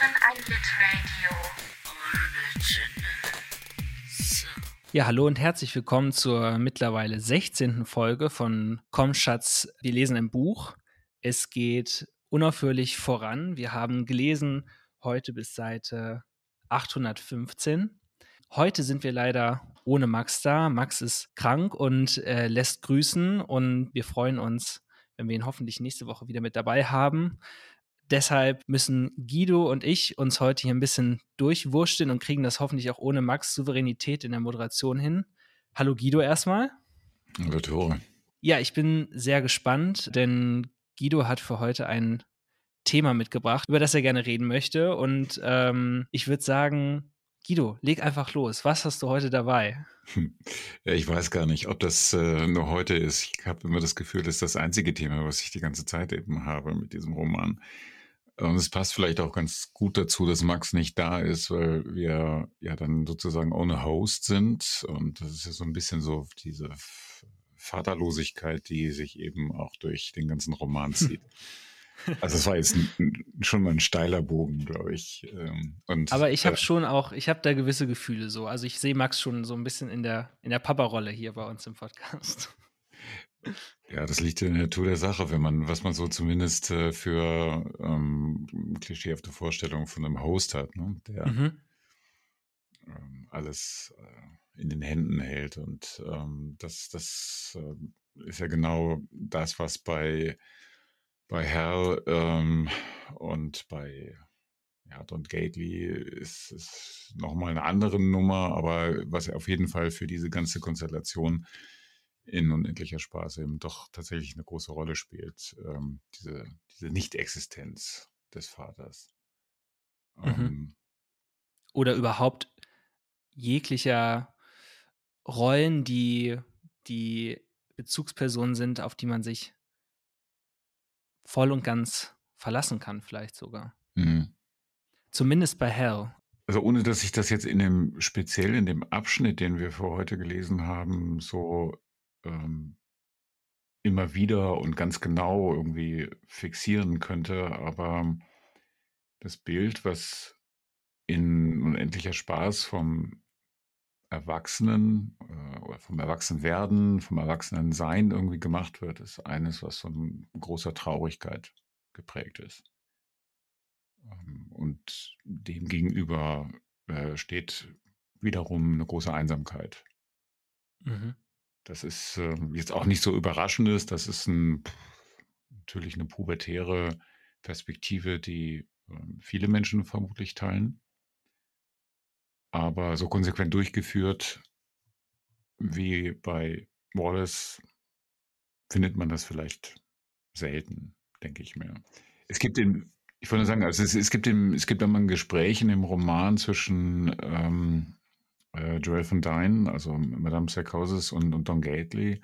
hören ein Ja, hallo und herzlich willkommen zur mittlerweile 16. Folge von Komm Schatz, wir lesen ein Buch. Es geht unaufhörlich voran. Wir haben gelesen heute bis Seite 815. Heute sind wir leider ohne Max da. Max ist krank und äh, lässt grüßen und wir freuen uns, wenn wir ihn hoffentlich nächste Woche wieder mit dabei haben. Deshalb müssen Guido und ich uns heute hier ein bisschen durchwursteln und kriegen das hoffentlich auch ohne Max Souveränität in der Moderation hin. Hallo Guido erstmal. Hallo Tore. Ja, ich bin sehr gespannt, denn Guido hat für heute ein Thema mitgebracht, über das er gerne reden möchte. Und ähm, ich würde sagen, Guido, leg einfach los. Was hast du heute dabei? Ja, ich weiß gar nicht, ob das äh, nur heute ist. Ich habe immer das Gefühl, das ist das einzige Thema, was ich die ganze Zeit eben habe mit diesem Roman. Und es passt vielleicht auch ganz gut dazu, dass Max nicht da ist, weil wir ja dann sozusagen ohne Host sind. Und das ist ja so ein bisschen so diese Vaterlosigkeit, die sich eben auch durch den ganzen Roman zieht. Also es war jetzt ein, schon mal ein steiler Bogen, glaube ich. Ähm, und, Aber ich habe äh, schon auch, ich habe da gewisse Gefühle so. Also ich sehe Max schon so ein bisschen in der, in der Papa-Rolle hier bei uns im Podcast. Ja, das liegt in der Natur der Sache, wenn man, was man so zumindest äh, für ähm, klischeehafte Vorstellungen von einem Host hat, ne? der Mhm. ähm, alles äh, in den Händen hält. Und ähm, das, das äh, ist ja genau das, was bei, bei Hal ähm, und bei ja, Don Gately ist, ist nochmal eine andere Nummer, aber was auf jeden Fall für diese ganze Konstellation in unendlicher Spaß eben doch tatsächlich eine große Rolle spielt. Ähm, diese, diese Nicht-Existenz des Vaters. Mhm. Ähm, Oder überhaupt jeglicher Rollen, die die Bezugspersonen sind, auf die man sich voll und ganz verlassen kann, vielleicht sogar. mhm. Zumindest bei Hell. Also ohne dass ich das jetzt in dem speziell in dem Abschnitt, den wir für heute gelesen haben, so ähm, immer wieder und ganz genau irgendwie fixieren könnte, aber das Bild, was in unendlicher Spaß vom Erwachsenen äh, oder vom Erwachsenwerden, vom Erwachsenensein irgendwie gemacht wird, ist eines, was von großer Traurigkeit geprägt ist. Ähm, Und dem gegenüber äh, steht wiederum eine große Einsamkeit. Mhm. Das ist äh, jetzt auch nicht so überraschendes. Das ist ein, natürlich eine pubertäre Perspektive, die äh, viele Menschen vermutlich teilen. Aber so konsequent durchgeführt wie bei Wallace findet man das vielleicht selten, denke ich mir. Es gibt den, ich wollte sagen, also es, es gibt im, es gibt immer ein Gespräch in dem Roman zwischen ähm, äh, Joel von Dyne, also Madame Sarkosis und, und Don Gately,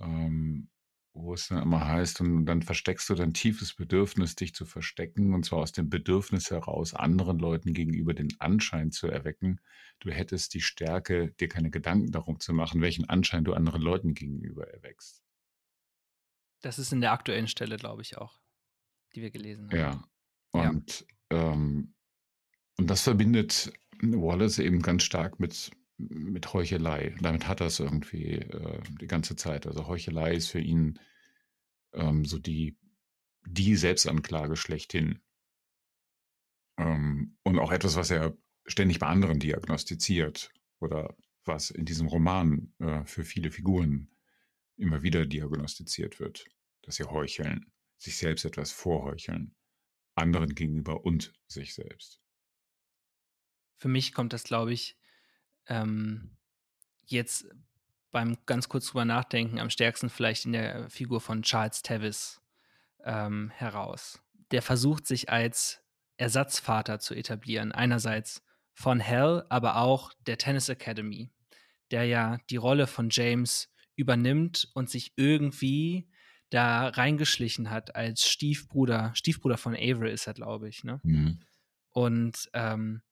ähm, wo es dann immer heißt, und dann versteckst du dein tiefes Bedürfnis, dich zu verstecken, und zwar aus dem Bedürfnis heraus, anderen Leuten gegenüber den Anschein zu erwecken, du hättest die Stärke, dir keine Gedanken darum zu machen, welchen Anschein du anderen Leuten gegenüber erwächst. Das ist in der aktuellen Stelle, glaube ich, auch, die wir gelesen haben. Ja. Ja. Und, ähm, und das verbindet Wallace eben ganz stark mit, mit Heuchelei. Damit hat er es irgendwie äh, die ganze Zeit. Also Heuchelei ist für ihn ähm, so die, die Selbstanklage schlechthin. Ähm, und auch etwas, was er ständig bei anderen diagnostiziert oder was in diesem Roman äh, für viele Figuren immer wieder diagnostiziert wird, dass sie heucheln, sich selbst etwas vorheucheln, anderen gegenüber und sich selbst. Für mich kommt das, glaube ich, ähm, jetzt beim ganz kurz drüber nachdenken am stärksten vielleicht in der Figur von Charles Tavis ähm, heraus. Der versucht sich als Ersatzvater zu etablieren. Einerseits von Hell, aber auch der Tennis Academy, der ja die Rolle von James übernimmt und sich irgendwie da reingeschlichen hat als Stiefbruder. Stiefbruder von Avery ist er, glaube ich. Ne? Mhm. Und ähm,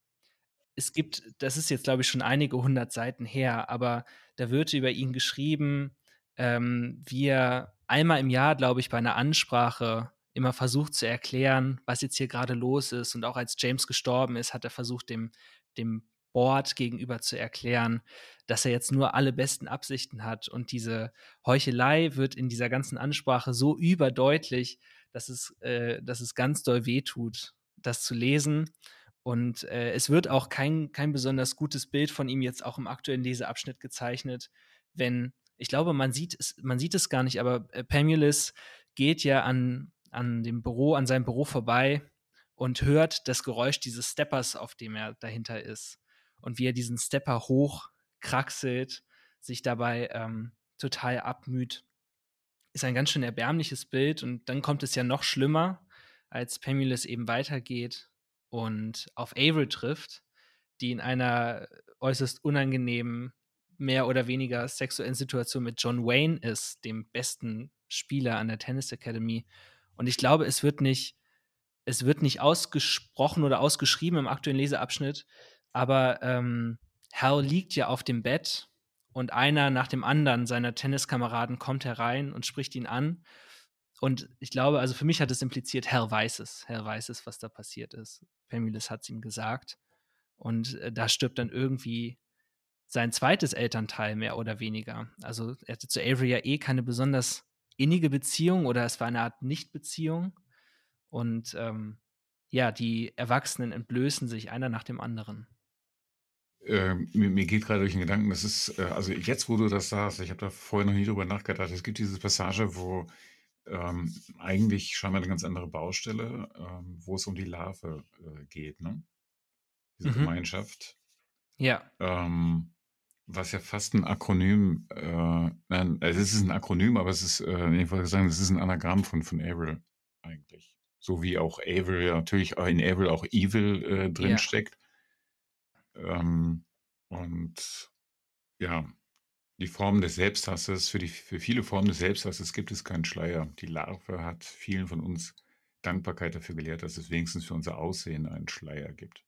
es gibt, das ist jetzt, glaube ich, schon einige hundert Seiten her, aber da wird über ihn geschrieben, ähm, wie er einmal im Jahr, glaube ich, bei einer Ansprache immer versucht zu erklären, was jetzt hier gerade los ist. Und auch als James gestorben ist, hat er versucht, dem, dem Board gegenüber zu erklären, dass er jetzt nur alle besten Absichten hat. Und diese Heuchelei wird in dieser ganzen Ansprache so überdeutlich, dass es, äh, dass es ganz doll wehtut, das zu lesen. Und äh, es wird auch kein, kein besonders gutes Bild von ihm jetzt auch im aktuellen Leseabschnitt gezeichnet, wenn, ich glaube, man sieht es, man sieht es gar nicht, aber äh, Pamulis geht ja an, an dem Büro, an seinem Büro vorbei und hört das Geräusch dieses Steppers, auf dem er dahinter ist. Und wie er diesen Stepper hochkraxelt, sich dabei ähm, total abmüht, ist ein ganz schön erbärmliches Bild. Und dann kommt es ja noch schlimmer, als Pamulis eben weitergeht und auf Avril trifft, die in einer äußerst unangenehmen, mehr oder weniger sexuellen Situation mit John Wayne ist, dem besten Spieler an der Tennis Academy. Und ich glaube, es wird nicht, es wird nicht ausgesprochen oder ausgeschrieben im aktuellen Leseabschnitt, aber ähm, Hal liegt ja auf dem Bett und einer nach dem anderen seiner Tenniskameraden kommt herein und spricht ihn an. Und ich glaube, also für mich hat es impliziert, Hal weiß es. Hal weiß es, was da passiert ist. Pemilis hat es ihm gesagt. Und äh, da stirbt dann irgendwie sein zweites Elternteil mehr oder weniger. Also er hatte zu Avery ja eh keine besonders innige Beziehung oder es war eine Art Nichtbeziehung. Und ähm, ja, die Erwachsenen entblößen sich einer nach dem anderen. Äh, mir, mir, geht gerade durch den Gedanken, das ist, äh, also jetzt, wo du das sagst, ich habe da vorher noch nie drüber nachgedacht, es gibt diese Passage, wo ähm, eigentlich scheinbar eine ganz andere Baustelle, ähm, wo es um die Larve äh, geht, ne? Diese mhm. Gemeinschaft. Ja. Ähm, was ja fast ein Akronym, äh, nein, also es ist ein Akronym, aber es ist, äh, ich wollte sagen, es ist ein Anagramm von, von Avril eigentlich. So wie auch Avril, ja, natürlich in Avril auch Evil äh, drinsteckt. Ja. Ähm, und ja, die Form des Selbsthasses, für, die, für viele Formen des Selbsthasses gibt es keinen Schleier. Die Larve hat vielen von uns Dankbarkeit dafür gelehrt, dass es wenigstens für unser Aussehen einen Schleier gibt.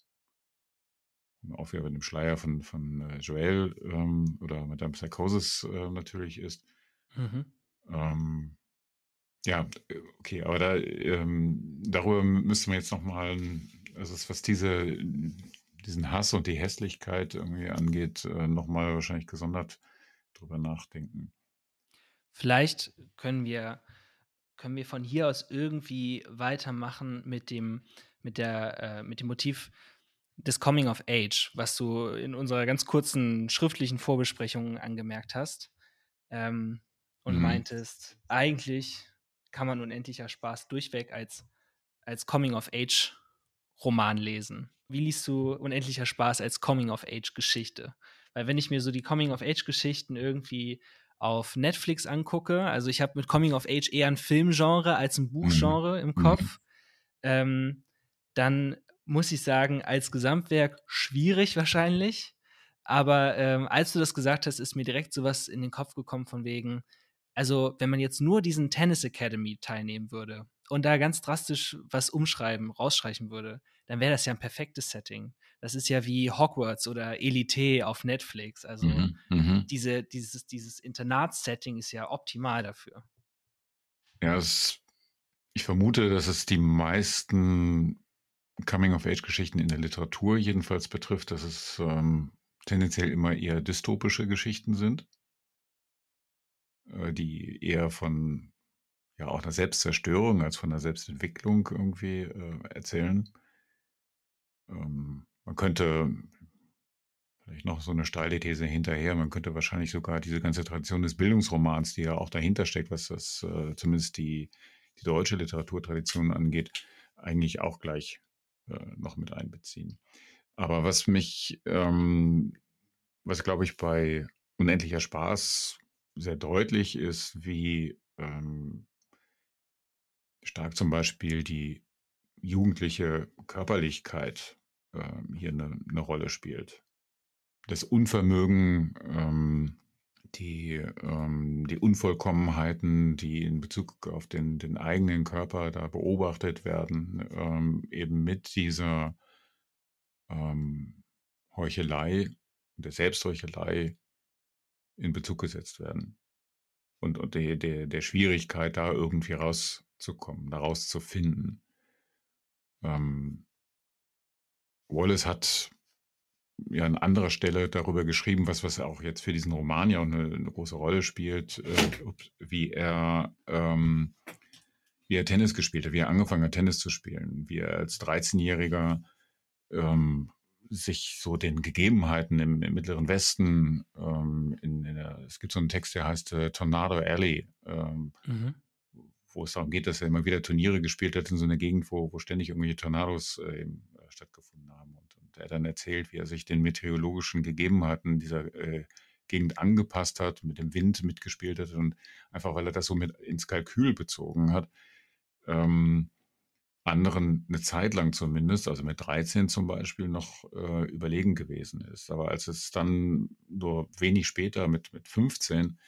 Auch wieder mit dem Schleier von, von äh, Joel ähm, oder Madame Psychosis äh, natürlich ist. Mhm. Ähm, ja, okay, aber da, ähm, darüber müsste man jetzt nochmal, also was diese, diesen Hass und die Hässlichkeit irgendwie angeht, äh, nochmal wahrscheinlich gesondert drüber nachdenken. Vielleicht können wir, können wir von hier aus irgendwie weitermachen mit dem, mit der, äh, mit dem Motiv des Coming of Age, was du in unserer ganz kurzen schriftlichen Vorbesprechung angemerkt hast. Ähm, und mhm. meintest, eigentlich kann man unendlicher Spaß durchweg als, als Coming of Age Roman lesen. Wie liest du unendlicher Spaß als Coming of Age Geschichte? Weil wenn ich mir so die Coming-of-Age-Geschichten irgendwie auf Netflix angucke, also ich habe mit Coming-of-Age eher ein Filmgenre als ein Buchgenre mhm. im Kopf, mhm. ähm, dann muss ich sagen, als Gesamtwerk schwierig wahrscheinlich. Aber ähm, als du das gesagt hast, ist mir direkt sowas in den Kopf gekommen von wegen, also wenn man jetzt nur diesen Tennis Academy teilnehmen würde und da ganz drastisch was umschreiben, rausstreichen würde, dann wäre das ja ein perfektes Setting. Das ist ja wie Hogwarts oder Elite auf Netflix. Also mhm, mhm. diese, dieses, dieses Internatssetting ist ja optimal dafür. Ja, es, ich vermute, dass es die meisten Coming-of-Age-Geschichten in der Literatur jedenfalls betrifft, dass es ähm, tendenziell immer eher dystopische Geschichten sind, äh, die eher von ja auch einer Selbstzerstörung als von einer Selbstentwicklung irgendwie äh, erzählen. Ähm, man könnte vielleicht noch so eine steile These hinterher, man könnte wahrscheinlich sogar diese ganze Tradition des Bildungsromans, die ja auch dahinter steckt, was das äh, zumindest die, die deutsche Literaturtradition angeht, eigentlich auch gleich äh, noch mit einbeziehen. Aber was mich, ähm, was glaube ich bei Unendlicher Spaß sehr deutlich ist, wie ähm, stark zum Beispiel die jugendliche Körperlichkeit ähm, hier eine, eine, Rolle spielt. Das Unvermögen, ähm, die, ähm, die Unvollkommenheiten, die in Bezug auf den, den eigenen Körper da beobachtet werden, ähm, eben mit dieser ähm, Heuchelei, der Selbstheuchelei in Bezug gesetzt werden. Und, und der, der, der Schwierigkeit, da irgendwie raus zu kommen, daraus zu finden. Ähm, Wallace hat ja an anderer Stelle darüber geschrieben, was, was auch jetzt für diesen Roman ja eine, eine große Rolle spielt, äh, wie er ähm, wie er Tennis gespielt hat, wie er angefangen hat, Tennis zu spielen, wie er als 13-Jähriger ähm, sich so den Gegebenheiten im, im Mittleren Westen, ähm, in, in der, es gibt so einen Text, der heißt äh, Tornado Alley, ähm, mhm. Wo es darum geht, dass er immer wieder Turniere gespielt hat in so einer Gegend, wo, wo ständig irgendwelche Tornados äh, stattgefunden haben. Und, und, er dann erzählt, wie er sich den meteorologischen Gegebenheiten dieser äh, Gegend angepasst hat, mit dem Wind mitgespielt hat und einfach, weil er das so mit ins Kalkül bezogen hat, ähm, anderen eine Zeit lang zumindest, also mit 13 zum Beispiel, noch äh, überlegen gewesen ist. Aber als es dann nur wenig später mit, mit 15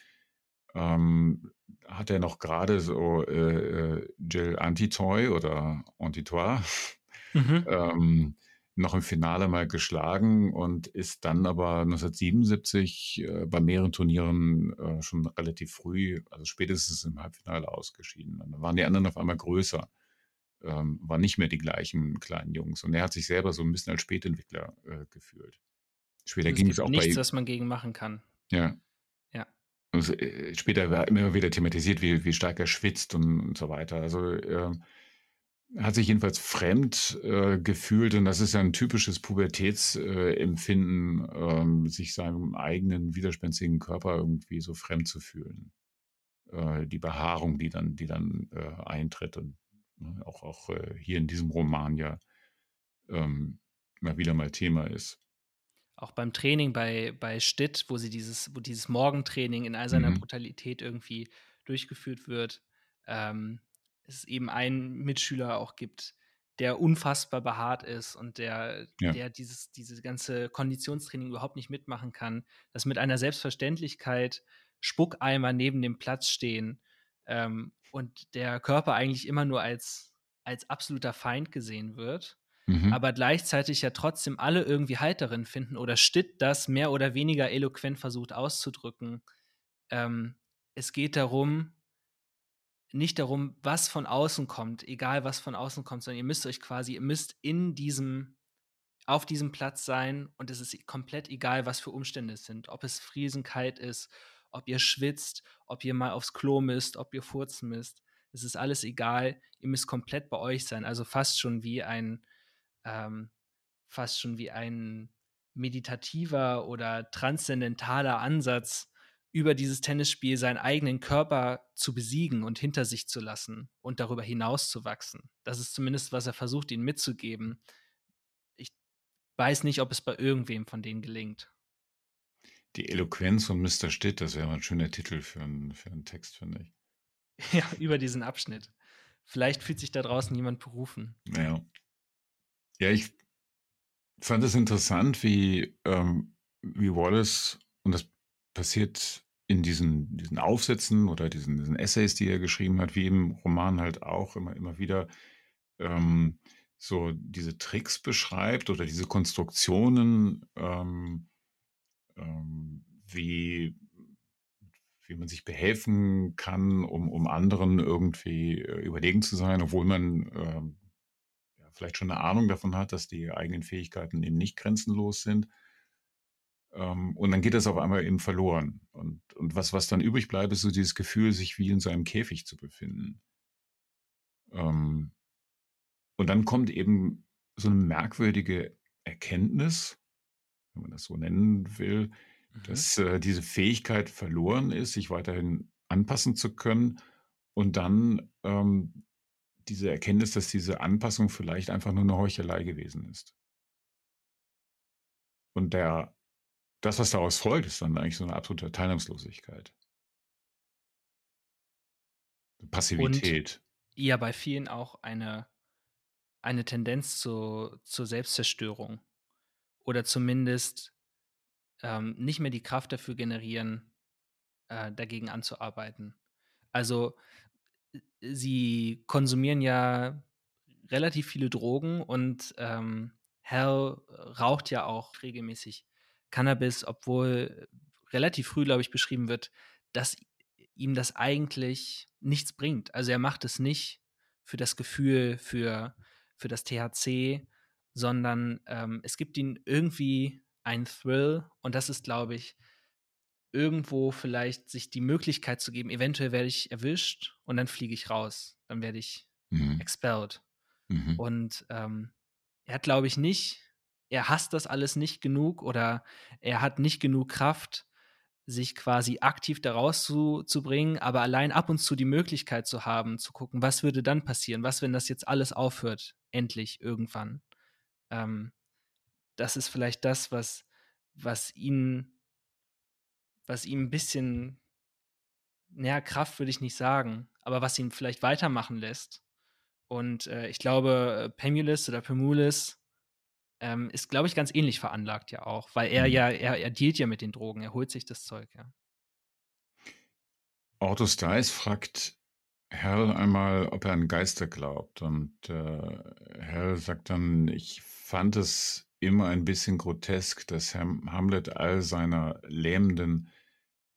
ähm, hat er noch gerade so äh, äh Jill Antitoy oder Antitoy mhm. ähm, noch im Finale mal geschlagen und ist dann aber 1977 äh, bei mehreren Turnieren äh, schon relativ früh, also spätestens im Halbfinale ausgeschieden. Und dann waren die anderen auf einmal größer, ähm, waren nicht mehr die gleichen kleinen Jungs. Und er hat sich selber so ein bisschen als Spätentwickler äh, gefühlt. Später also ging es auch nichts, bei nichts, was man gegen machen kann. Ja. Äh, später war immer wieder thematisiert, wie, wie stark er schwitzt und, und so weiter. Also ähm, hat sich jedenfalls fremd äh, gefühlt und das ist ja ein typisches Pubertätsempfinden, äh, ähm, sich seinem eigenen widerspenstigen Körper irgendwie so fremd zu fühlen. Äh, die Behaarung, die dann, die dann äh, eintritt und ne, auch, auch äh, hier in diesem Roman ja ähm, mal wieder mal Thema ist. Auch beim Training bei, bei Stitt, wo sie dieses, wo dieses Morgentraining in all seiner mhm. Brutalität irgendwie durchgeführt wird, ähm, es eben einen Mitschüler auch gibt, der unfassbar behaart ist und der, ja. der dieses, diese ganze Konditionstraining überhaupt nicht mitmachen kann, dass mit einer Selbstverständlichkeit Spuckeimer neben dem Platz stehen ähm, und der Körper eigentlich immer nur als, als absoluter Feind gesehen wird, mhm. aber gleichzeitig ja trotzdem alle irgendwie Halt darin finden oder Stitt das mehr oder weniger eloquent versucht auszudrücken. Ähm, es geht darum, nicht darum, was von außen kommt, egal was von außen kommt, sondern ihr müsst euch quasi, ihr müsst in diesem, auf diesem Platz sein und es ist komplett egal, was für Umstände es sind. Ob es friesenkalt ist, ob ihr schwitzt, ob ihr mal aufs Klo müsst, ob ihr furzen müsst. Es ist alles egal. Ihr müsst komplett bei euch sein. Also fast schon wie ein, ähm, fast schon wie ein meditativer oder transzendentaler Ansatz, über dieses Tennisspiel seinen eigenen Körper zu besiegen und hinter sich zu lassen und darüber hinaus zu wachsen. Das ist zumindest, was er versucht, ihnen mitzugeben. Ich weiß nicht, ob es bei irgendwem von denen gelingt. Die Eloquenz von Mr. Stitt, das wäre ein schöner Titel für einen, für einen Text, finde ich. Ja, über diesen Abschnitt. Vielleicht fühlt sich da draußen jemand berufen. Ja. Ja, ich fand es interessant, wie, ähm, wie Wallace, und das passiert in diesen, diesen Aufsätzen oder diesen, diesen Essays, die er geschrieben hat, wie im Roman halt auch immer, immer wieder ähm, so diese Tricks beschreibt oder diese Konstruktionen, ähm, ähm, wie, wie man sich behelfen kann, um, um anderen irgendwie äh, überlegen zu sein, obwohl man ähm, vielleicht schon eine Ahnung davon hat, dass die eigenen Fähigkeiten eben nicht grenzenlos sind. Ähm, und dann geht das auf einmal eben verloren. Und, und was, was dann übrig bleibt, ist so dieses Gefühl, sich wie in seinem Käfig zu befinden. Ähm, und dann kommt eben so eine merkwürdige Erkenntnis, wenn man das so nennen will, mhm. dass äh, diese Fähigkeit verloren ist, sich weiterhin anpassen zu können. Und dann ähm, diese Erkenntnis, dass diese Anpassung vielleicht einfach nur eine Heuchelei gewesen ist. Und der das, was daraus folgt, ist dann eigentlich so eine absolute Teilnahmslosigkeit. Passivität. Und ja, bei vielen auch eine, eine Tendenz zu, zur Selbstzerstörung. Oder zumindest ähm, nicht mehr die Kraft dafür generieren, äh, dagegen anzuarbeiten. Also sie konsumieren ja relativ viele Drogen und ähm, Hal raucht ja auch regelmäßig Cannabis, obwohl relativ früh, glaube ich, beschrieben wird, dass ihm das eigentlich nichts bringt. Also er macht es nicht, für das Gefühl, für, für das THC, sondern ähm, es gibt ihnen irgendwie einen Thrill und das ist, glaube ich, irgendwo vielleicht sich die Möglichkeit zu geben, eventuell werde ich erwischt und dann fliege ich raus, dann werde ich mhm. expelled. Mhm. Und ähm, er hat, glaube ich, nicht, er hasst das alles nicht genug oder er hat nicht genug Kraft, sich quasi aktiv daraus zu, zu bringen, aber allein ab und zu die Möglichkeit zu haben, zu gucken, was würde dann passieren, was, wenn das jetzt alles aufhört, endlich irgendwann. Ähm, das ist vielleicht das, was, was ihn, was ihm ein bisschen, naja, Kraft würde ich nicht sagen, aber was ihn vielleicht weitermachen lässt. Und äh, ich glaube, Pemulis oder Pemulis ähm, ist, glaube ich, ganz ähnlich veranlagt ja auch, weil er mhm. ja, er, er dealt ja mit den Drogen, er holt sich das Zeug, ja. Otto Stice fragt Hal einmal, ob er an Geister glaubt. Und äh, Hal sagt dann, ich fand es immer ein bisschen grotesk, dass Hamlet all seiner lähmenden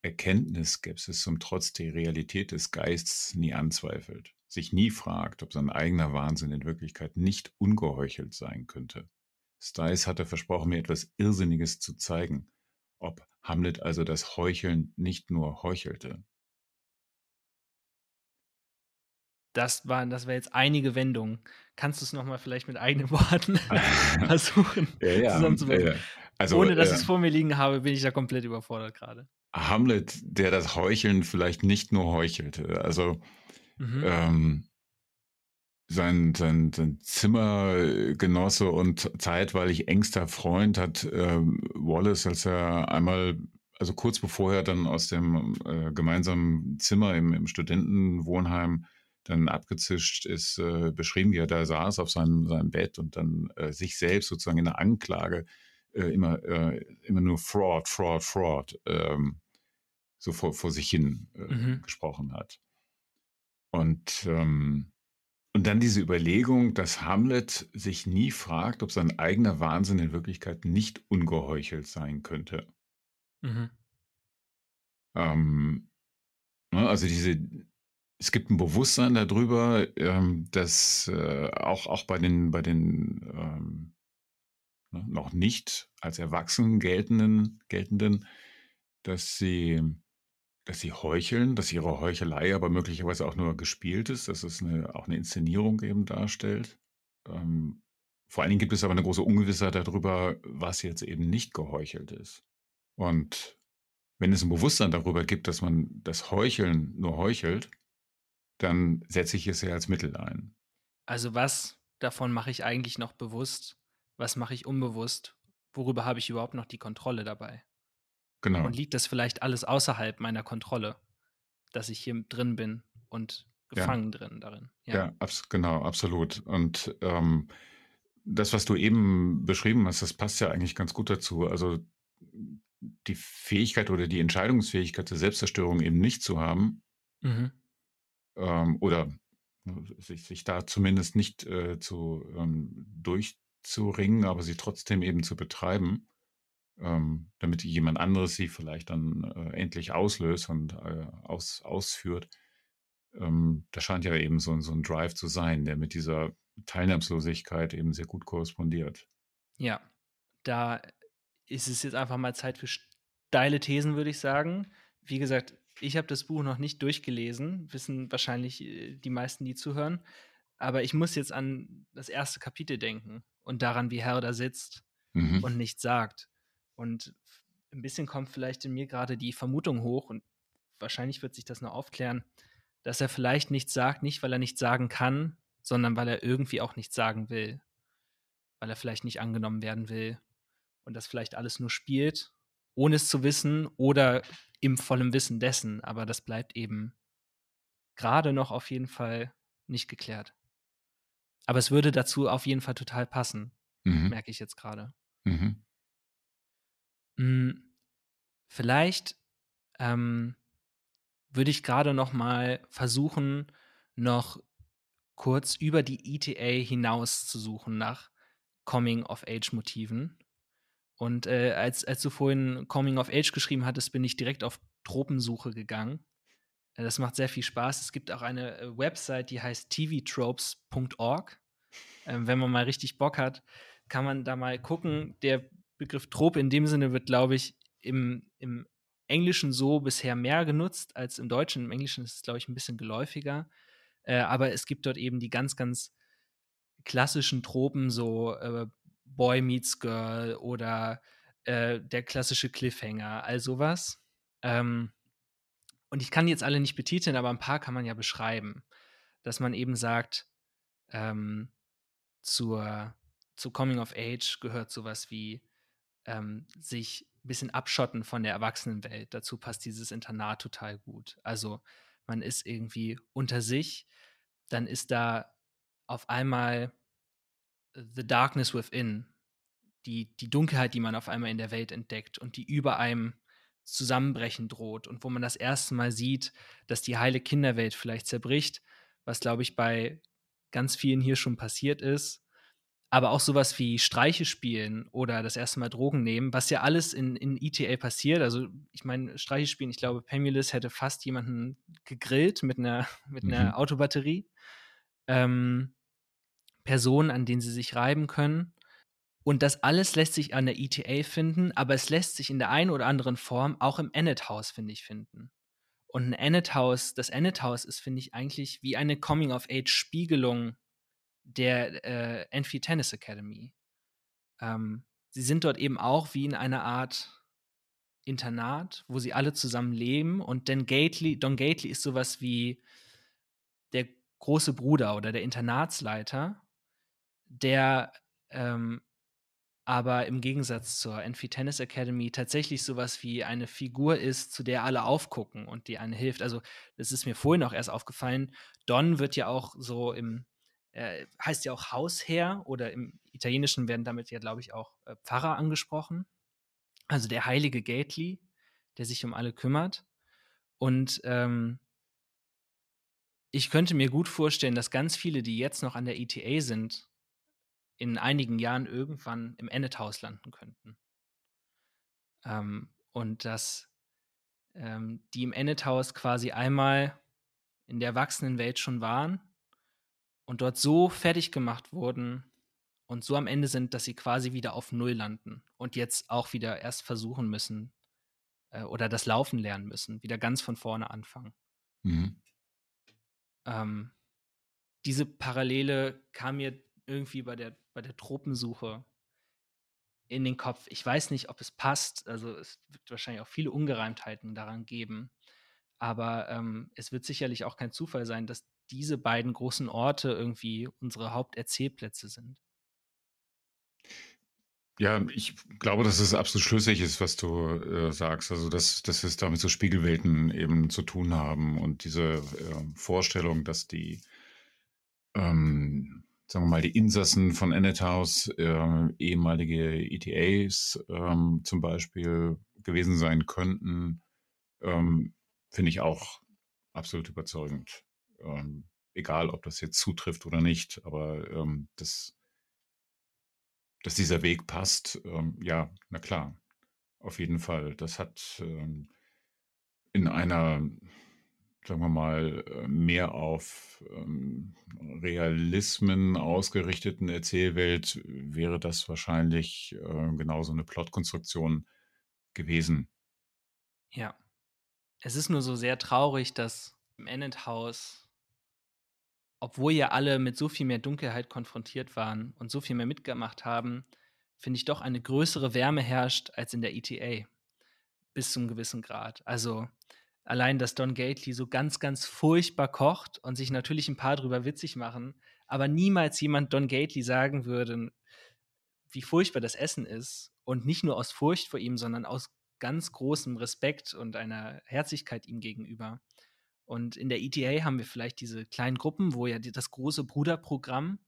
Erkenntnisskepsis zum Trotz die Realität des Geists nie anzweifelt, sich nie fragt, ob sein eigener Wahnsinn in Wirklichkeit nicht ungeheuchelt sein könnte. Stice hatte versprochen, mir etwas Irrsinniges zu zeigen, ob Hamlet also das Heucheln nicht nur heuchelte. Das waren, das wäre jetzt einige Wendungen. Kannst du es nochmal vielleicht mit eigenen Worten versuchen ja, ja, zusammenzufassen? Ja, also, Ohne dass äh, ich es vor mir liegen habe, bin ich da komplett überfordert gerade. Hamlet, der das Heucheln vielleicht nicht nur heuchelte. Also mhm. ähm, sein, sein, sein Zimmergenosse und zeitweilig engster Freund hat äh, Wallace, als er einmal, also kurz bevor er dann aus dem äh, gemeinsamen Zimmer im, im Studentenwohnheim dann abgezischt ist, äh, beschrieben, wie er da saß auf seinem, seinem Bett und dann äh, sich selbst sozusagen in der Anklage äh, immer, äh, immer nur Fraud, Fraud, Fraud ähm, so vor, vor sich hin äh, mhm. gesprochen hat. Und ähm, und dann diese Überlegung, dass Hamlet sich nie fragt, ob sein eigener Wahnsinn in Wirklichkeit nicht ungeheuchelt sein könnte. Mhm. Ähm, ne, also diese, es gibt ein Bewusstsein darüber, ähm, dass äh, auch, auch bei den, bei den ähm, ne, noch nicht als Erwachsenen geltenden, geltenden, dass sie dass sie heucheln, dass ihre Heuchelei aber möglicherweise auch nur gespielt ist, dass es eine, auch eine Inszenierung eben darstellt. Ähm, vor allen Dingen gibt es aber eine große Ungewissheit darüber, was jetzt eben nicht geheuchelt ist. Und wenn es ein Bewusstsein darüber gibt, dass man das Heucheln nur heuchelt, dann setze ich es ja als Mittel ein. Also was davon mache ich eigentlich noch bewusst? Was mache ich unbewusst? Worüber habe ich überhaupt noch die Kontrolle dabei? Genau. Und liegt das vielleicht alles außerhalb meiner Kontrolle, dass ich hier drin bin und gefangen ja. drin darin? Ja, ja abs genau, absolut. Und ähm, das, was du eben beschrieben hast, das passt ja eigentlich ganz gut dazu. Also die Fähigkeit oder die Entscheidungsfähigkeit der Selbstzerstörung eben nicht zu haben mhm. Ähm, oder sich, sich, da zumindest nicht äh, zu ähm, durchzuringen, aber sie trotzdem eben zu betreiben ähm, damit jemand anderes sie vielleicht dann äh, endlich auslöst und äh, aus, ausführt. Ähm, das scheint ja eben so, so ein Drive zu sein, der mit dieser Teilnahmslosigkeit eben sehr gut korrespondiert. Ja, da ist es jetzt einfach mal Zeit für steile Thesen, würde ich sagen. Wie gesagt, ich habe das Buch noch nicht durchgelesen, wissen wahrscheinlich äh, die meisten, die zuhören. Aber ich muss jetzt an das erste Kapitel denken und daran, wie Herr da sitzt mhm. und nichts sagt. Und ein bisschen kommt vielleicht in mir gerade die Vermutung hoch, und wahrscheinlich wird sich das noch aufklären, dass er vielleicht nichts sagt, nicht weil er nichts sagen kann, sondern weil er irgendwie auch nichts sagen will. Weil er vielleicht nicht angenommen werden will. Und das vielleicht alles nur spielt, ohne es zu wissen oder im vollen Wissen dessen. Aber das bleibt eben gerade noch auf jeden Fall nicht geklärt. Aber es würde dazu auf jeden Fall total passen, mhm. merke ich jetzt gerade. Mhm. Hm, vielleicht ähm, würde ich gerade noch mal versuchen, noch kurz über die ETA hinaus zu suchen nach Coming-of-Age-Motiven. Und äh, als, als du vorhin Coming-of-Age geschrieben hattest, bin ich direkt auf Tropensuche gegangen. Äh, das macht sehr viel Spaß. Es gibt auch eine äh, Website, die heißt tvtropes.org. Ähm, wenn man mal richtig Bock hat, kann man da mal gucken. Der Begriff Trope in dem Sinne wird, glaube ich, im, im Englischen so bisher mehr genutzt als im Deutschen. Im Englischen ist es, glaube ich, ein bisschen geläufiger. Äh, aber es gibt dort eben die ganz, ganz klassischen Tropen, so äh, Boy meets Girl oder äh, der klassische Cliffhanger, all sowas. Ähm, und ich kann jetzt alle nicht betiteln, aber ein paar kann man ja beschreiben. Dass man eben sagt, ähm, zur, zu Coming of Age gehört sowas wie ähm, sich ein bisschen abschotten von der Erwachsenenwelt. Dazu passt dieses Internat total gut. Also man ist irgendwie unter sich, dann ist da auf einmal The Darkness Within, die, die Dunkelheit, die man auf einmal in der Welt entdeckt und die über einem zusammenbrechen droht und wo man das erste Mal sieht, dass die heile Kinderwelt vielleicht zerbricht, was glaube ich bei ganz vielen hier schon passiert ist. Aber auch sowas wie Streiche spielen oder das erste Mal Drogen nehmen, was ja alles in, in ETA passiert. Also, ich meine, Streiche spielen, ich glaube, Pemulis hätte fast jemanden gegrillt mit einer, mit mhm. einer Autobatterie. Ähm, Personen, an denen sie sich reiben können. Und das alles lässt sich an der ETA finden, aber es lässt sich in der einen oder anderen Form auch im Ennet House, finde ich, finden. Und ein Ennet House, das Ennet House ist, finde ich, eigentlich wie eine Coming-of-Age-Spiegelung der äh, Enfield Tennis Academy. Ähm, sie sind dort eben auch wie in einer Art Internat, wo sie alle zusammen leben. Und Don Gately, Don Gately ist sowas wie der große Bruder oder der Internatsleiter, der ähm, aber im Gegensatz zur Enfi Tennis Academy tatsächlich sowas wie eine Figur ist, zu der alle aufgucken und die einen hilft. Also, das ist mir vorhin auch erst aufgefallen. Don wird ja auch so im, äh, heißt ja auch Hausherr oder im Italienischen werden damit ja, glaube ich, auch äh, Pfarrer angesprochen. Also der heilige Gately, der sich um alle kümmert. Und ähm, ich könnte mir gut vorstellen, dass ganz viele, die jetzt noch an der ETA sind, in einigen Jahren irgendwann im Ennet-Haus landen könnten. Ähm, und dass ähm, die im Ennet-Haus quasi einmal in der Erwachsenenwelt schon waren und dort so fertig gemacht wurden und so am Ende sind, dass sie quasi wieder auf Null landen und jetzt auch wieder erst versuchen müssen äh, oder das Laufen lernen müssen, wieder ganz von vorne anfangen. Mhm. Ähm, diese Parallele kam mir irgendwie bei der, bei der Tropensuche in den Kopf. Ich weiß nicht, ob es passt. Also es wird wahrscheinlich auch viele Ungereimtheiten daran geben. Aber ähm, es wird sicherlich auch kein Zufall sein, dass diese beiden großen Orte irgendwie unsere Haupterzählplätze sind. Ja, ich glaube, dass es absolut schlüssig ist, was du äh, sagst. Also, dass, dass es damit so Spiegelwelten eben zu tun haben und diese äh, Vorstellung, dass die ähm, sagen wir mal, die Insassen von Ennet House, äh, ehemalige ETAs ähm, zum Beispiel gewesen sein könnten, ähm, finde ich auch absolut überzeugend. Ähm, egal, ob das jetzt zutrifft oder nicht, aber ähm, das, dass dieser Weg passt, ähm, ja, na klar, auf jeden Fall. Das hat ähm, in einer sagen wir mal, äh, mehr auf ähm, Realismen ausgerichteten Erzählwelt wäre das wahrscheinlich äh, genauso eine Plotkonstruktion gewesen. Ja. Es ist nur so sehr traurig, dass im Ennet House, obwohl ja alle mit so viel mehr Dunkelheit konfrontiert waren und so viel mehr mitgemacht haben, finde ich doch eine größere Wärme herrscht als in der ETA. Bis zu einem gewissen Grad. Also allein, dass Don Gately so ganz, ganz furchtbar kocht und sich natürlich ein paar drüber witzig machen, aber niemals jemand Don Gately sagen würde, wie furchtbar das Essen ist. Und nicht nur aus Furcht vor ihm, sondern aus ganz großem Respekt und einer Herzlichkeit ihm gegenüber. Und in der ETA haben wir vielleicht diese kleinen Gruppen, wo ja das große Bruderprogramm,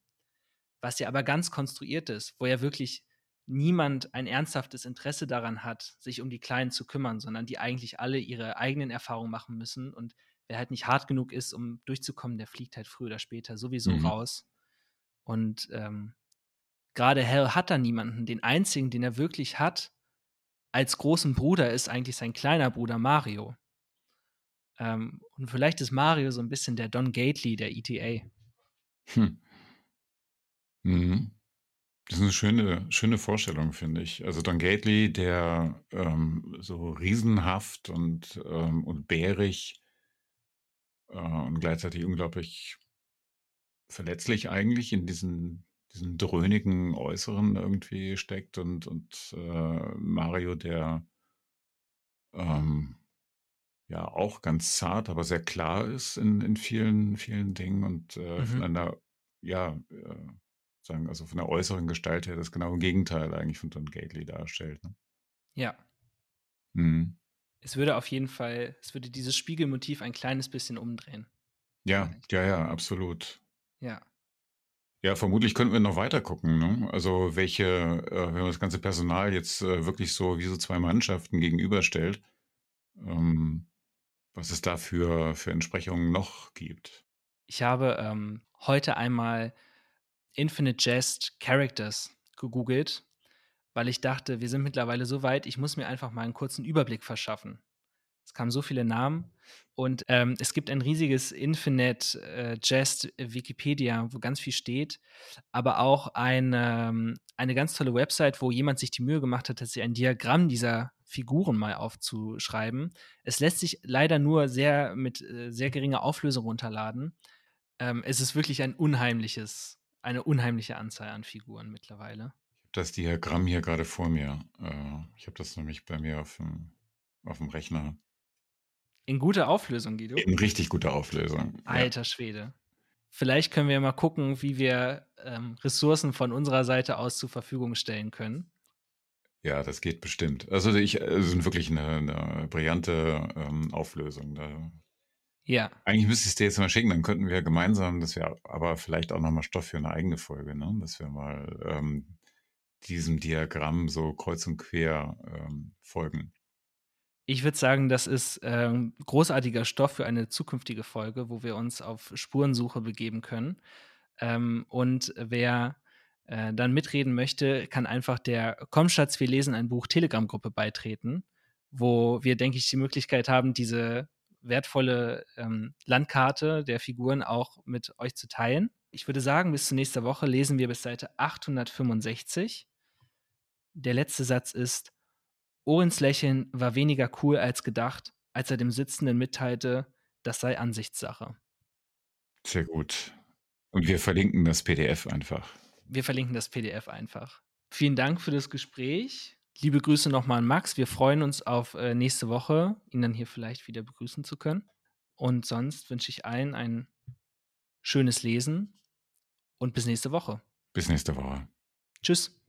was ja aber ganz konstruiert ist, wo ja wirklich niemand ein ernsthaftes Interesse daran hat, sich um die Kleinen zu kümmern, sondern die eigentlich alle ihre eigenen Erfahrungen machen müssen. Und wer halt nicht hart genug ist, um durchzukommen, der fliegt halt früher oder später sowieso mhm. raus. Und ähm, gerade Hell hat da niemanden. Den einzigen, den er wirklich hat, als großen Bruder, ist eigentlich sein kleiner Bruder Mario. Ähm, und vielleicht ist Mario so ein bisschen der Don Gately der ETA. Hm. Mhm. Das ist eine schöne, schöne Vorstellung, finde ich. Also Don Gately, der ähm, so riesenhaft und, ähm, und bärig äh, und gleichzeitig unglaublich verletzlich eigentlich in diesen, diesen dröhnigen Äußeren irgendwie steckt und, und äh, Mario, der ähm, ja auch ganz zart, aber sehr klar ist in, in vielen, vielen Dingen und äh, mhm. von einer, ja, äh, sagen, also von der äußeren Gestalt her das genaue Gegenteil eigentlich von Don Gately darstellt. Ne? Ja. Mhm. Es würde auf jeden Fall, es würde dieses Spiegelmotiv ein kleines bisschen umdrehen. Ja, vielleicht. ja, ja, absolut. Ja. Ja, vermutlich könnten wir noch weiter gucken. Ne? Also welche, äh, wenn man das ganze Personal jetzt äh, wirklich so wie so zwei Mannschaften gegenüberstellt, ähm, was es da für, für Entsprechungen noch gibt. Ich habe ähm, heute einmal Infinite Jest Characters gegoogelt, weil ich dachte, wir sind mittlerweile so weit, ich muss mir einfach mal einen kurzen Überblick verschaffen. Es kamen so viele Namen und ähm, es gibt ein riesiges Infinite äh, Jest Wikipedia, wo ganz viel steht, aber auch eine, ähm, eine ganz tolle Website, wo jemand sich die Mühe gemacht hat, dass sie ein Diagramm dieser Figuren mal aufzuschreiben. Es lässt sich leider nur sehr mit äh, sehr geringer Auflösung runterladen. Ähm, es ist wirklich ein unheimliches, eine unheimliche Anzahl an Figuren mittlerweile. Ich habe das Diagramm hier gerade vor mir. Äh, ich habe das nämlich bei mir auf dem, auf dem Rechner. In guter Auflösung, Guido? In richtig guter Auflösung. Alter ja. Schwede. Vielleicht können wir mal gucken, wie wir ähm, Ressourcen von unserer Seite aus zur Verfügung stellen können. Ja, das geht bestimmt. Also ich, es ist wirklich eine, eine brillante ähm, Auflösung. Da. Ja. Eigentlich müsste ich es dir jetzt mal schicken, dann könnten wir gemeinsam, das wäre aber vielleicht auch nochmal Stoff für eine eigene Folge, ne? dass wir mal ähm, diesem Diagramm so kreuz und quer ähm, folgen. Ich würde sagen, das ist ähm, großartiger Stoff für eine zukünftige Folge, wo wir uns auf Spurensuche begeben können. Ähm, und wer äh, dann mitreden möchte, kann einfach der Komm Schatz, wir lesen ein Buch Telegram-Gruppe beitreten, wo wir, denke ich, die Möglichkeit haben, diese wertvolle ähm, Landkarte der Figuren auch mit euch zu teilen. Ich würde sagen, bis zur nächsten Woche lesen wir bis Seite 865. Der letzte Satz ist, Orins Lächeln war weniger cool als gedacht, als er dem Sitzenden mitteilte, das sei Ansichtssache. Sehr gut. Und wir verlinken das PDF einfach wir verlinken das PDF einfach. Vielen Dank für das Gespräch. Liebe Grüße nochmal an Max. Wir freuen uns auf äh, nächste Woche, ihn dann hier vielleicht wieder begrüßen zu können. Und sonst wünsche ich allen ein schönes Lesen und bis nächste Woche. Bis nächste Woche. Tschüss.